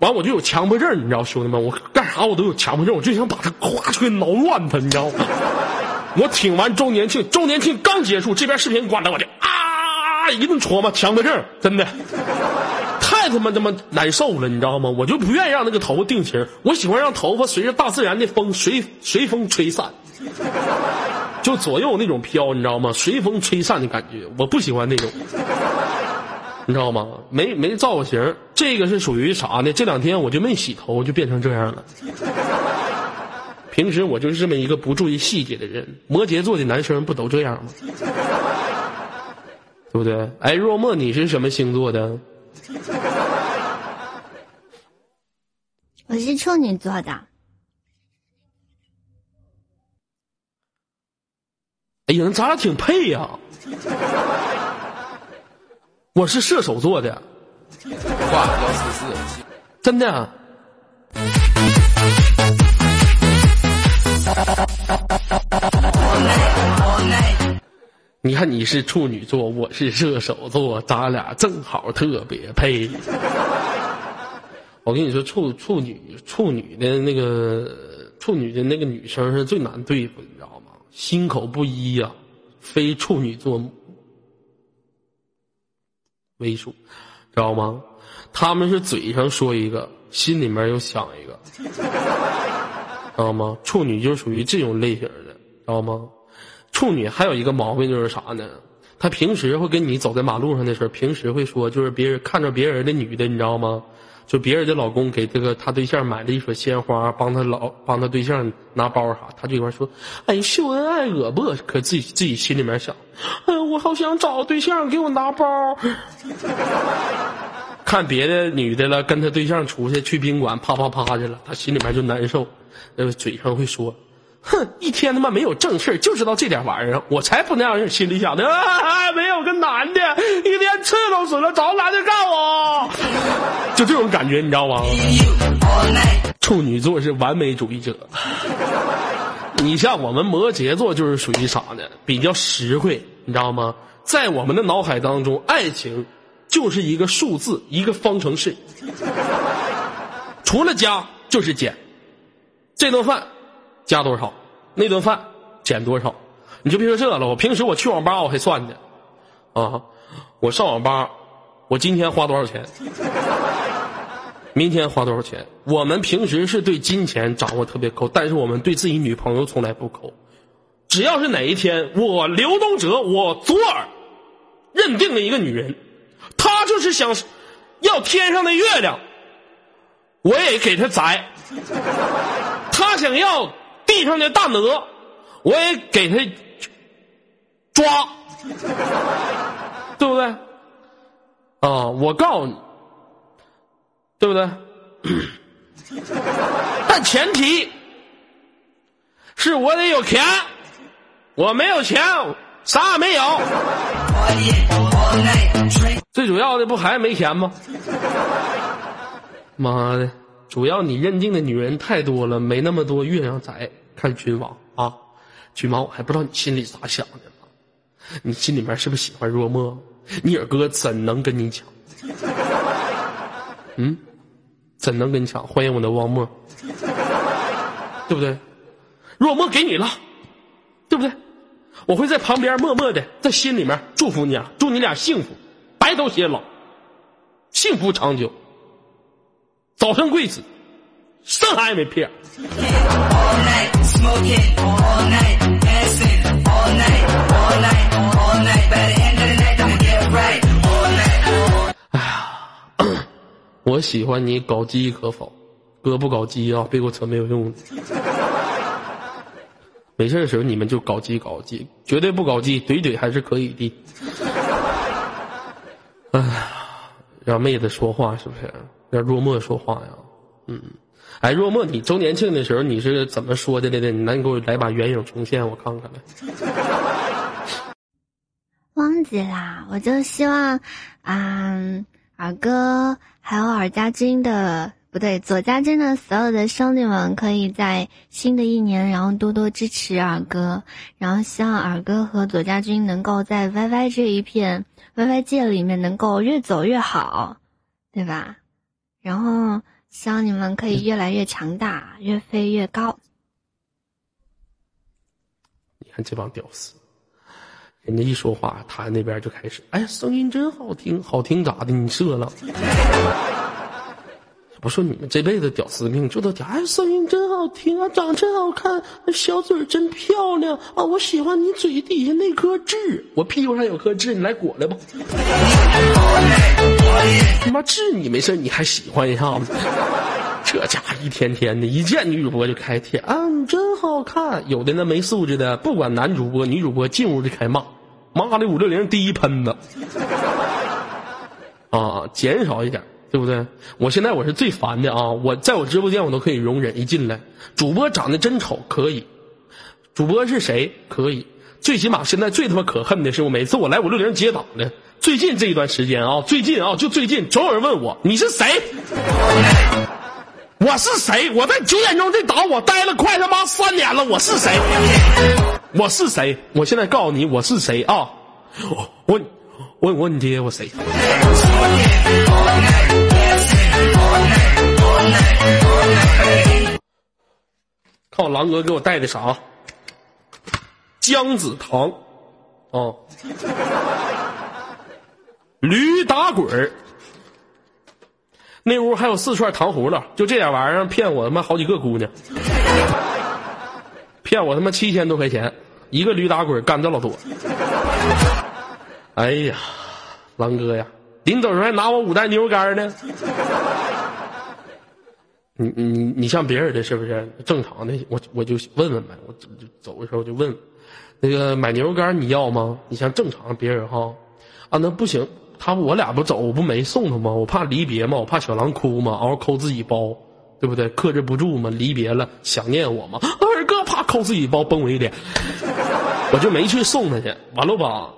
完我就有强迫症，你知道，兄弟们，我干啥我都有强迫症，我就想把它咵出去挠乱它，你知道吗？我挺完周年庆，周年庆刚结束，这边视频关了，我就啊一顿戳嘛，强迫症，真的。太他妈他妈难受了，你知道吗？我就不愿意让那个头发定型，我喜欢让头发随着大自然的风随随风吹散，就左右那种飘，你知道吗？随风吹散的感觉，我不喜欢那种，你知道吗？没没造型，这个是属于啥呢？这两天我就没洗头，就变成这样了。平时我就是这么一个不注意细节的人，摩羯座的男生不都这样吗？对不对？哎，若墨，你是什么星座的？我是处女座的，哎呀，咱俩挺配呀、我是射手座的，哇幺四四。真的。你看你是处女座，我是射手座，咱俩正好特别配。我跟你说，处处女处女的那个处女的那个女生是最难对付，你知道吗？心口不一呀、非处女座为属，知道吗？他们是嘴上说一个，心里面又想一个，知道吗？处女就属于这种类型的，知道吗？处女还有一个毛病就是啥呢？她平时会跟你走在马路上的时候，平时会说，就是别人看着别人的女的，你知道吗？就别人的老公给这个他对象买了一束鲜花，帮他老帮他对象拿包啥，他这块说，哎，秀恩爱恶不？可自己自己心里面想，哎，我好想找对象给我拿包。看别的女的了，跟他对象出去去宾馆啪啪啪去了，他心里面就难受，呃，嘴上会说，哼，一天他妈没有正事就知道这点玩意儿，我才不那样，心里想的，啊，没有个男的，一天刺都死了，找个男的干我，就这种感觉，你知道吗？处女座是完美主义者，你像我们摩羯座就是属于啥呢？比较实惠，你知道吗？在我们的脑海当中，爱情就是一个数字，一个方程式，除了加就是减，这顿饭加多少，那顿饭减多少，你就别说这了。我平时我去网吧我还算呢，啊，我上网吧，我今天花多少钱，明天花多少钱。我们平时是对金钱掌握特别抠，但是我们对自己女朋友从来不抠。只要是哪一天我刘东哲我左耳认定了一个女人，她就是想要天上的月亮，我也给她宰。她想要地上的大鹅，我也给他抓，对不对？啊，我告诉你，对不对？但前提是我得有钱，我没有钱，啥也没有。最主要的不还是没钱吗？妈的，主要你认定的女人太多了，没那么多月亮仔看君王啊！君王，我还不知道你心里咋想的呢。你心里面是不是喜欢若墨？你尔哥怎能跟你抢？嗯，怎能跟你抢？欢迎我的汪墨，对不对？若墨给你了，对不对？我会在旁边默默的在心里面祝福你啊，祝你俩幸福，白头偕老，幸福长久，早生贵子，生孩没屁。哎呀，我喜欢你搞基可否？哥不搞基啊，别给我扯没有用的。没事的时候你们就搞基搞基，绝对不搞基，怼怼还是可以的。哎呀，让妹子说话是不是？让若墨说话呀？嗯，哎，若墨，你周年庆的时候你是怎么说的来的？你来，你给我来把原影重现，我看看来。忘记啦，我就希望，嗯，二哥还有尔家军的。不对，左家军的所有的兄弟们，可以在新的一年，然后多多支持二哥，然后希望二哥和左家军能够在 YY 这一片 YY 界里面能够越走越好，对吧？然后希望你们可以越来越强大，越飞越高。你看这帮屌丝，人家一说话，他那边就开始，哎呀，声音真好听，好听咋的？你射了？我说你们这辈子屌丝命就都屌，哎，声音真好听啊，长真好看，小嘴真漂亮啊，我喜欢你嘴底下那颗痣，我屁股上有颗痣，你来裹来吧。他妈痣你没事你还喜欢一下子？这家伙一天天的，一见女主播就开帖啊，你真好看。有的那没素质的，不管男主播女主播，进屋就开骂，妈的五六零第一喷子。啊，减少一点。对不对？我现在我是最烦的啊！我在我直播间我都可以容忍，一进来主播长得真丑可以，主播是谁可以？最起码现在最他妈可恨的是，我每次我来五六零接档的，最近这一段时间啊，最近啊，就最近总有人问我你是谁？我是谁？我在九点钟这档我待了快他妈三年了，我是谁？我是谁？我现在告诉你我是谁啊？我我我你爹我谁？看我狼哥给我带的啥？姜子糖，哦，驴打滚儿，那屋还有四串糖葫芦，就这点玩意儿骗我他妈好几个姑娘，骗我他妈七千多块钱，一个驴打滚干这老多。哎呀，狼哥呀，临走时候还拿我五袋牛肉干呢。你你你像别人的是不是正常的？我我就问问呗，我走走的时候就问，那个买牛肉干你要吗？你像正常别人哈，啊那不行，他我俩不走，我不没送他吗？我怕离别嘛，我怕小狼哭嘛，嗷抠自己包，对不对？克制不住嘛，离别了想念我嘛，二哥怕抠自己包崩我一脸，我就没去送他去。完了吧，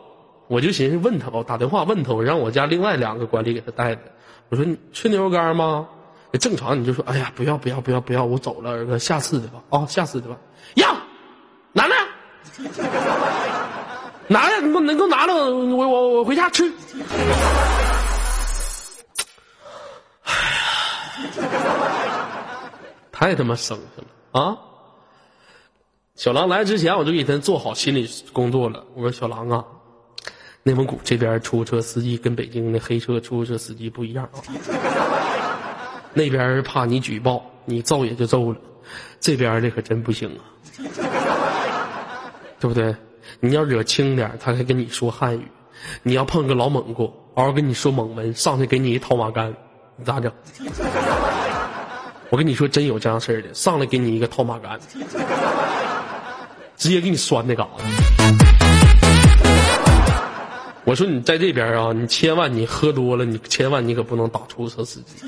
我就寻思问他吧，我打电话问他，我让我家另外两个管理给他带的，我说你吃牛肉干吗？正常你就说，哎呀，不要不要不要不要，我走了，儿子，下次的吧，啊，下次的吧，要，拿来，拿来，你给我能够拿了，我我我回家吃。哎呀，太他妈生气了啊！小狼来之前，我就给他做好心理工作了。我说小狼啊，内蒙古这边出租车司机跟北京的黑车出租车司机不一样啊。那边怕你举报，你揍也就揍了，这边的可真不行啊，对不对？你要惹轻点，他还跟你说汉语；你要碰个老猛子，嗷嗷跟你说蒙文，上去给你一套马杆，你咋整？我跟你说，真有这样事儿的，上来给你一个套马杆，直接给你拴那嘎子。我说你在这边啊，你千万你喝多了，你千万你可不能打出租车司机。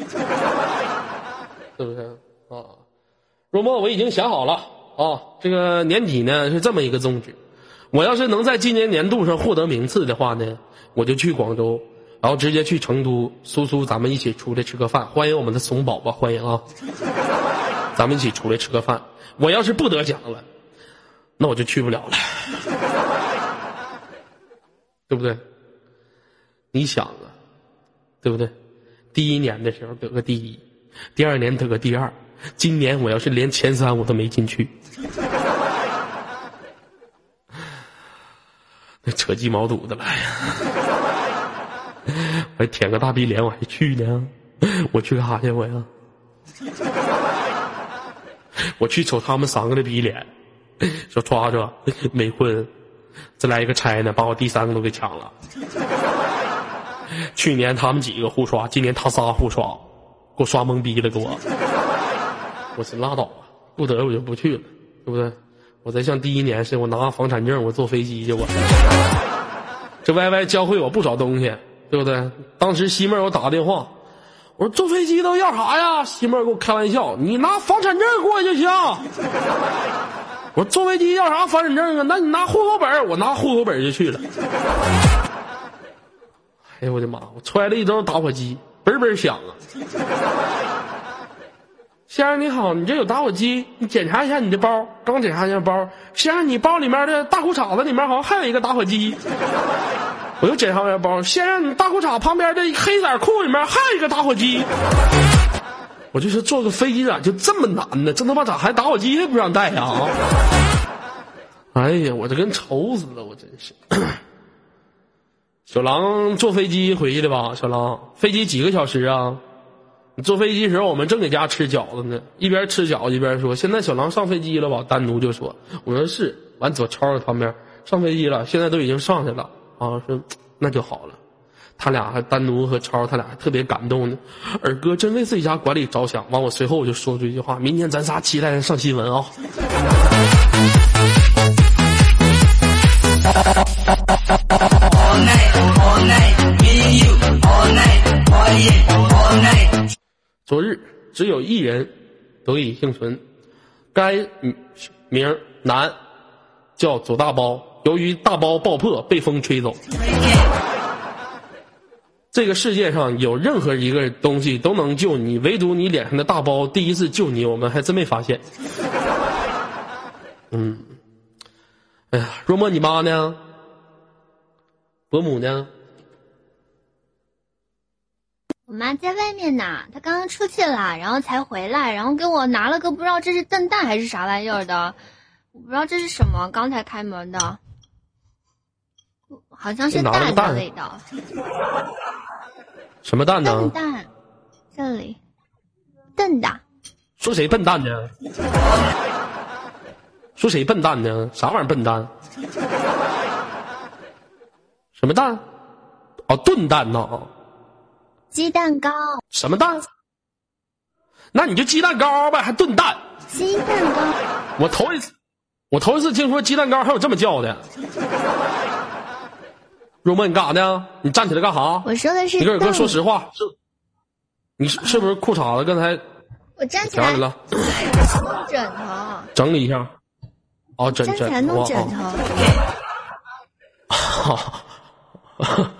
是不是啊？若墨，我已经想好了啊。这个年底呢是这么一个宗旨：我要是能在今年年度上获得名次的话呢，我就去广州，然后直接去成都。苏苏，咱们一起出来吃个饭，欢迎我们的怂宝宝，欢迎啊！咱们一起出来吃个饭。我要是不得奖了，那我就去不了了，对不对？你想啊，对不对？第一年的时候得个第一。第二年得个第二，今年我要是连前三我都没进去，那扯鸡毛肚子了呀！我还舔个大逼脸，我还去呢？我去干啥去？我呀？我去瞅他们三个的逼脸。说抓着没混，再来一个拆呢，把我第三个都给抢了。去年他们几个互刷，今年他仨互刷，给我刷懵逼了，给我。我是拉倒吧，不得我就不去了，对不对？我再像第一年似的，我拿房产证，我坐飞机去。我 这 Y Y 教会我不少东西，对不对？当时西妹儿我打个电话，我说坐飞机都要啥呀？西妹儿给我开玩笑，你拿房产证过去就行。我说坐飞机要啥房产证啊？那你拿户口本我拿户口本就去了。哎呦我的妈！我揣了一兜打火机，嘣嘣响啊！先生你好，你这有打火机，你检查一下你的包。刚检查一下包，先生你包里面的大裤衩子里面好像还有一个打火机。我又检查一下包，先生你大裤衩旁边的黑色裤里面还有一个打火机。我就说坐个飞机咋就这么难呢？这他妈咋还打火机也不让带呀？啊！哎呀，我这跟愁死了，我真是。小狼坐飞机回去的吧？小狼，飞机几个小时啊？你坐飞机时候我们正给家吃饺子呢，一边吃饺子一边说：“现在小狼上飞机了吧？”单独就说：“我说是。”完走超在旁边上飞机了，现在都已经上去了啊！说那就好了。他俩还单独和超，他俩还特别感动呢。二哥真为自己家管理着想。完我随后我就说出一句话：明天咱仨期待上新闻啊！昨日只有一人得以幸存，该名男叫左大包，由于大包爆破被风吹走。这个世界上有任何一个东西都能救你，唯独你脸上的大包第一次救你，我们还真没发现。嗯，哎呀，若莫，你妈呢？伯母呢？我妈在外面呢，她刚刚出去了，然后才回来，然后给我拿了个不知道这是笨蛋还是啥玩意儿的，我不知道这是什么，刚才开门的。好像是蛋的味道。什么蛋呢？蛋蛋，这里，笨蛋。说谁笨蛋呢？说谁笨蛋呢？啥玩意儿笨蛋？什么蛋？哦，炖蛋呢？鸡蛋糕。什么蛋？那你就鸡蛋糕呗，还炖蛋？鸡蛋糕。我头一次，我头一次听说鸡蛋糕还有这么叫的。若梦，你干啥呢？你站起来干啥？我说的是。你跟二哥说实话，是，你是是不是裤衩子刚才？我站起来。了。弄枕头。整理一下。哦，枕枕。站起来弄枕头。好。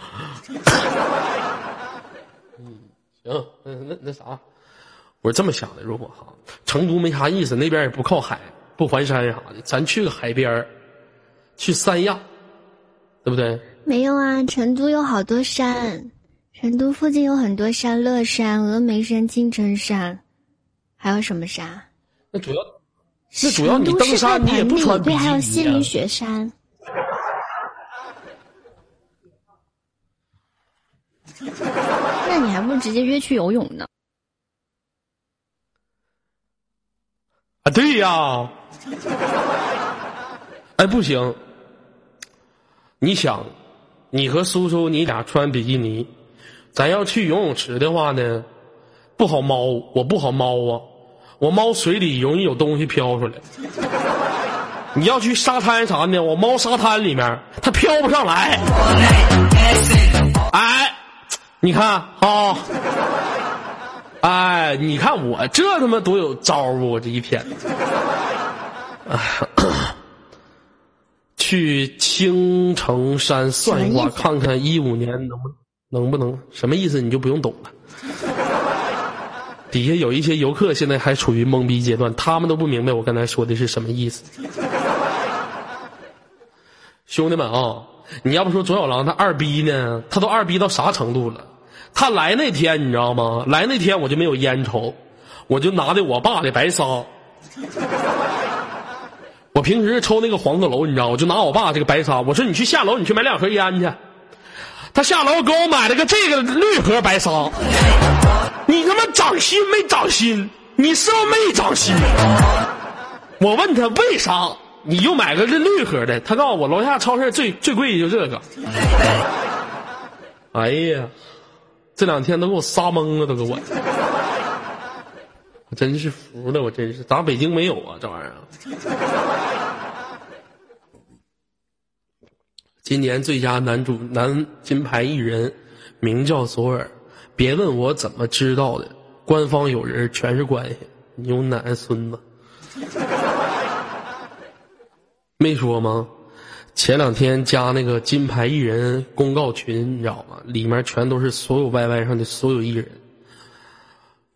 嗯，行，那那那啥，我是这么想的，如果哈，成都没啥意思，那边也不靠海，不环山啥的，咱去个海边去三亚，对不对？没有啊，成都有好多山，成都附近有很多山，乐山、峨眉山、青城山，还有什么山？那主要，那主要你登山你也不穿对，还有西岭雪山。那你还不如直接约去游泳呢？啊，对呀。哎，不行，你想。你和叔叔，你俩穿比基尼，咱要去游泳池的话呢，不好猫，我不好猫啊，我猫水里容易有东西飘出来。你要去沙滩啥的，我猫沙滩里面，它飘不上来。哎，你看啊，哎，你看我这他妈多有招啊！我这一天。去青城山算一卦，看看一五年能不能不能什么意思？你就不用懂了。底下有一些游客现在还处于懵逼阶段，他们都不明白我刚才说的是什么意思。兄弟们啊，你要不说左小狼他二逼呢？他都二逼到啥程度了？他来那天你知道吗？来那天我就没有烟抽，我就拿的我爸的白沙。我平时抽那个黄鹤楼，你知道，我就拿我爸这个白沙，我说你去下楼，你去买两盒烟去。他下楼给我买了个这个绿盒白沙，你他妈长心没长心？你是不是没长心？我问他为啥你就买个这绿盒的？他告诉我楼下超市最最贵的就这个。哎呀，这两天都给我杀懵了，都给我。我真是服了，我真是咋北京没有啊这玩意儿？今年最佳男主男金牌艺人名叫左耳，别问我怎么知道的，官方有人全是关系，牛奶孙子，没说吗？前两天加那个金牌艺人公告群，你知道吗？里面全都是所有 YY 上的所有艺人。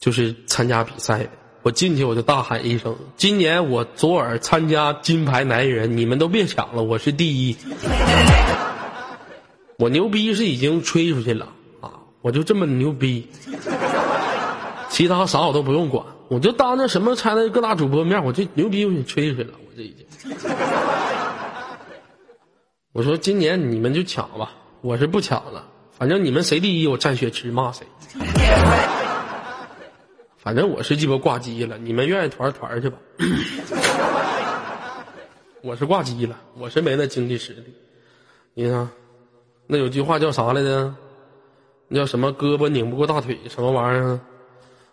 就是参加比赛，我进去我就大喊一声：“今年我左耳参加金牌男人，你们都别抢了，我是第一！”我牛逼是已经吹出去了啊！我就这么牛逼，其他啥我都不用管，我就当着什么参的各大主播面，我就牛逼我就吹出去了，这已经。我说今年你们就抢吧，我是不抢了，反正你们谁第一，我蘸血吃骂谁。反正我是鸡巴挂机了，你们愿意团团去吧。我是挂机了，我是没那经济实力。你看，那有句话叫啥来着？那叫什么？胳膊拧不过大腿，什么玩意儿？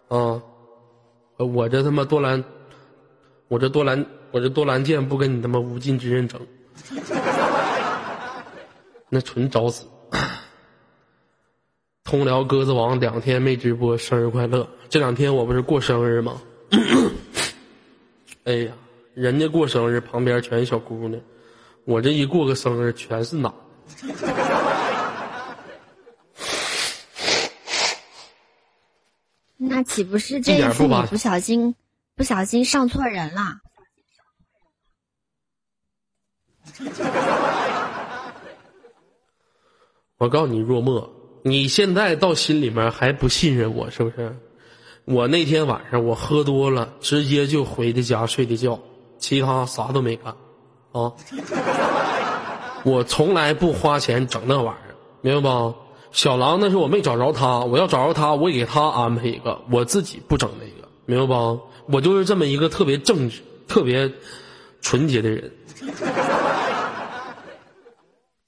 啊，我这他妈多兰，我这多兰，我这多兰剑不跟你他妈无尽之刃整，那纯找死。通辽鸽子王两天没直播，生日快乐！这两天我不是过生日吗？哎呀，人家过生日旁边全是小姑娘，我这一过个生日全是男。那岂不是这一次你不小心不小心上错人了？我告诉你，若墨。你现在到心里面还不信任我是不是？我那天晚上我喝多了，直接就回的家睡的觉，其他啥都没干，啊！我从来不花钱整那玩意儿，明白吧？小狼那是我没找着他，我要找着他，我给他安排一个，我自己不整那个，明白吧？我就是这么一个特别正直、特别纯洁的人。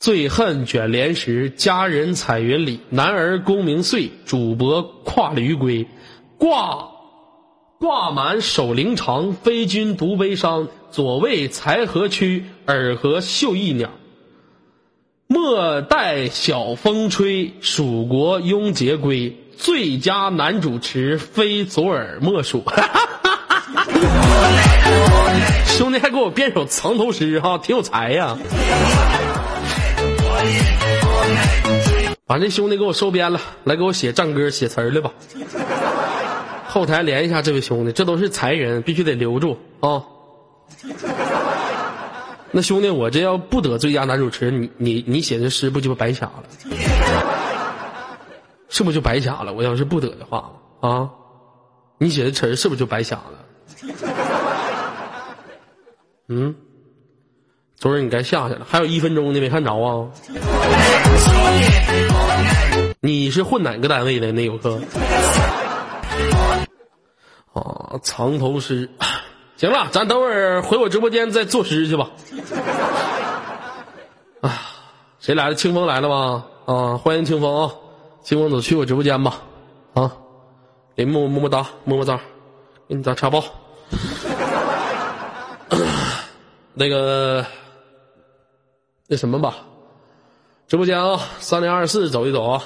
醉恨卷帘时，佳人彩云里。男儿功名遂，主伯跨驴归。挂挂满守灵长，非君独悲伤。左为财河曲，尔和绣翼鸟。莫待晓风吹，蜀国拥节归。最佳男主持，非左耳莫属。兄弟还给我编首藏头诗哈，挺有才呀。把这兄弟给我收编了，来给我写战歌、写词儿来吧。后台连一下这位兄弟，这都是才人，必须得留住啊。那兄弟，我这要不得最佳男主持，你你你写的诗不就白瞎了？是不是就白瞎了？我要是不得的话啊，你写的词儿是不是就白瞎了？嗯。昨儿你该下去了，还有一分钟呢，没看着啊？你是混哪个单位的那游客？啊，藏头诗。行了，咱等会儿回我直播间再作诗去吧。啊，谁来了？清风来了吗？啊，欢迎清风啊！清风走去我直播间吧。啊，给么么么哒，么么哒，给你打茶包。那个。那什么吧，直播间啊，三零二四走一走啊。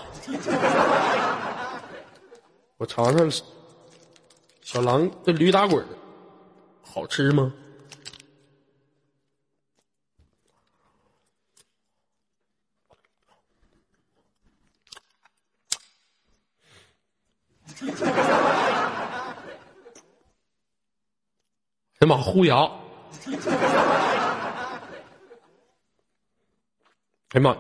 我尝尝小狼这驴打滚好吃吗？哎呀妈，糊牙！哎妈！